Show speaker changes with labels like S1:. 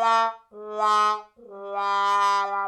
S1: 啦啦啦啦 l